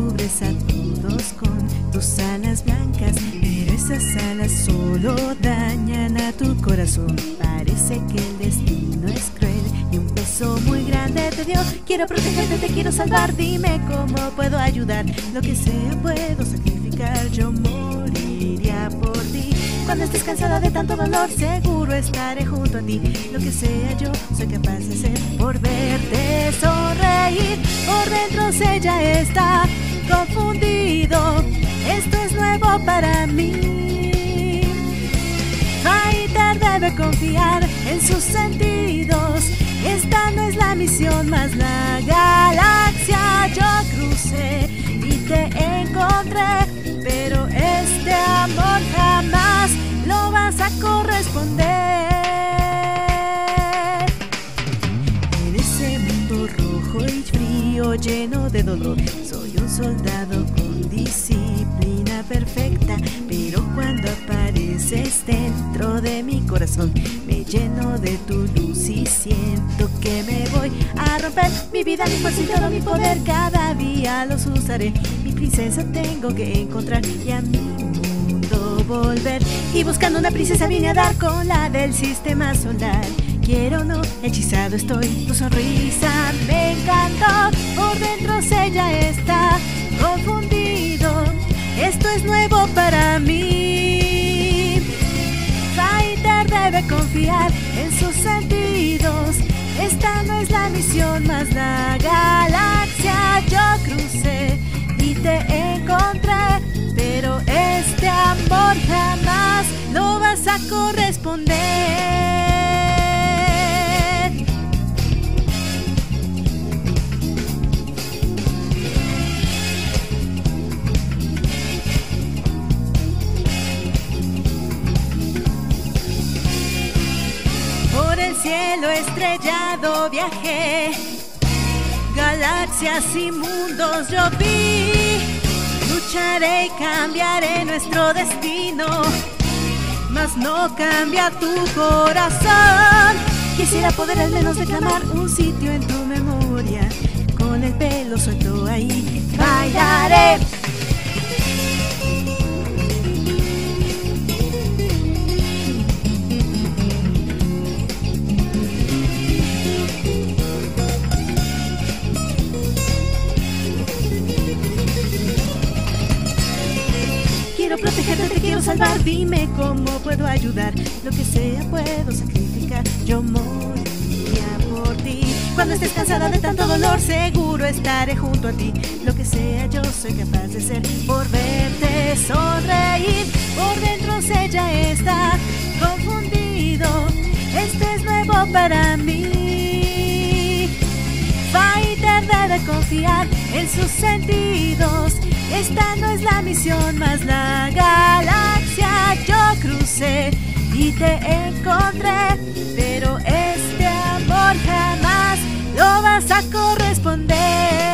cubres a todos con tus alas blancas, pero esas alas solo dañan a tu corazón. Parece que el destino es cruel y un peso muy grande te dio. Quiero protegerte, te quiero salvar, dime cómo puedo ayudar. Lo que sea puedo sacrificar, yo moriría por ti. Cuando estés cansada de tanto dolor, seguro estaré junto a ti. Lo que sea yo, soy capaz de hacer por verte sonreír. Por dentro sella está confundido. Esto es nuevo para mí. Fighter debe confiar en sus sentidos. Esta no es la misión más la galaxia. Yo crucé y te encontré, mundo rojo y frío lleno de dolor, soy un soldado con disciplina perfecta, pero cuando apareces dentro de mi corazón, me lleno de tu luz y siento que me voy a romper mi vida, mi fuerza todo mi poder, cada día los usaré. Mi princesa tengo que encontrar y a mi mundo volver. Y buscando una princesa vine a dar con la del sistema solar. Quiero o no, hechizado estoy, tu sonrisa me encantó. Por dentro se ya está confundido. Esto es nuevo para mí. Fighter debe confiar en sus sentidos. Esta no es la misión más la galaxia. Yo crucé y te encontré, pero este amor jamás lo vas a corresponder. Cielo estrellado viajé, galaxias y mundos yo vi. Lucharé y cambiaré nuestro destino, mas no cambia tu corazón. Quisiera poder al menos reclamar un sitio en tu memoria, con el pelo suelto ahí, bailaré. Protegerte, te quiero salvar. Dime cómo puedo ayudar. Lo que sea puedo sacrificar. Yo moriría por ti. Cuando estés cansada de tanto dolor, seguro estaré junto a ti. Lo que sea, yo soy capaz de ser por verte sonreír. Por dentro se ya está confundido. Esto es nuevo para mí. Fighter debe confiar en sus sentidos. Esta no es la misión más la galaxia. Yo y te encontré, pero este amor jamás lo vas a corresponder.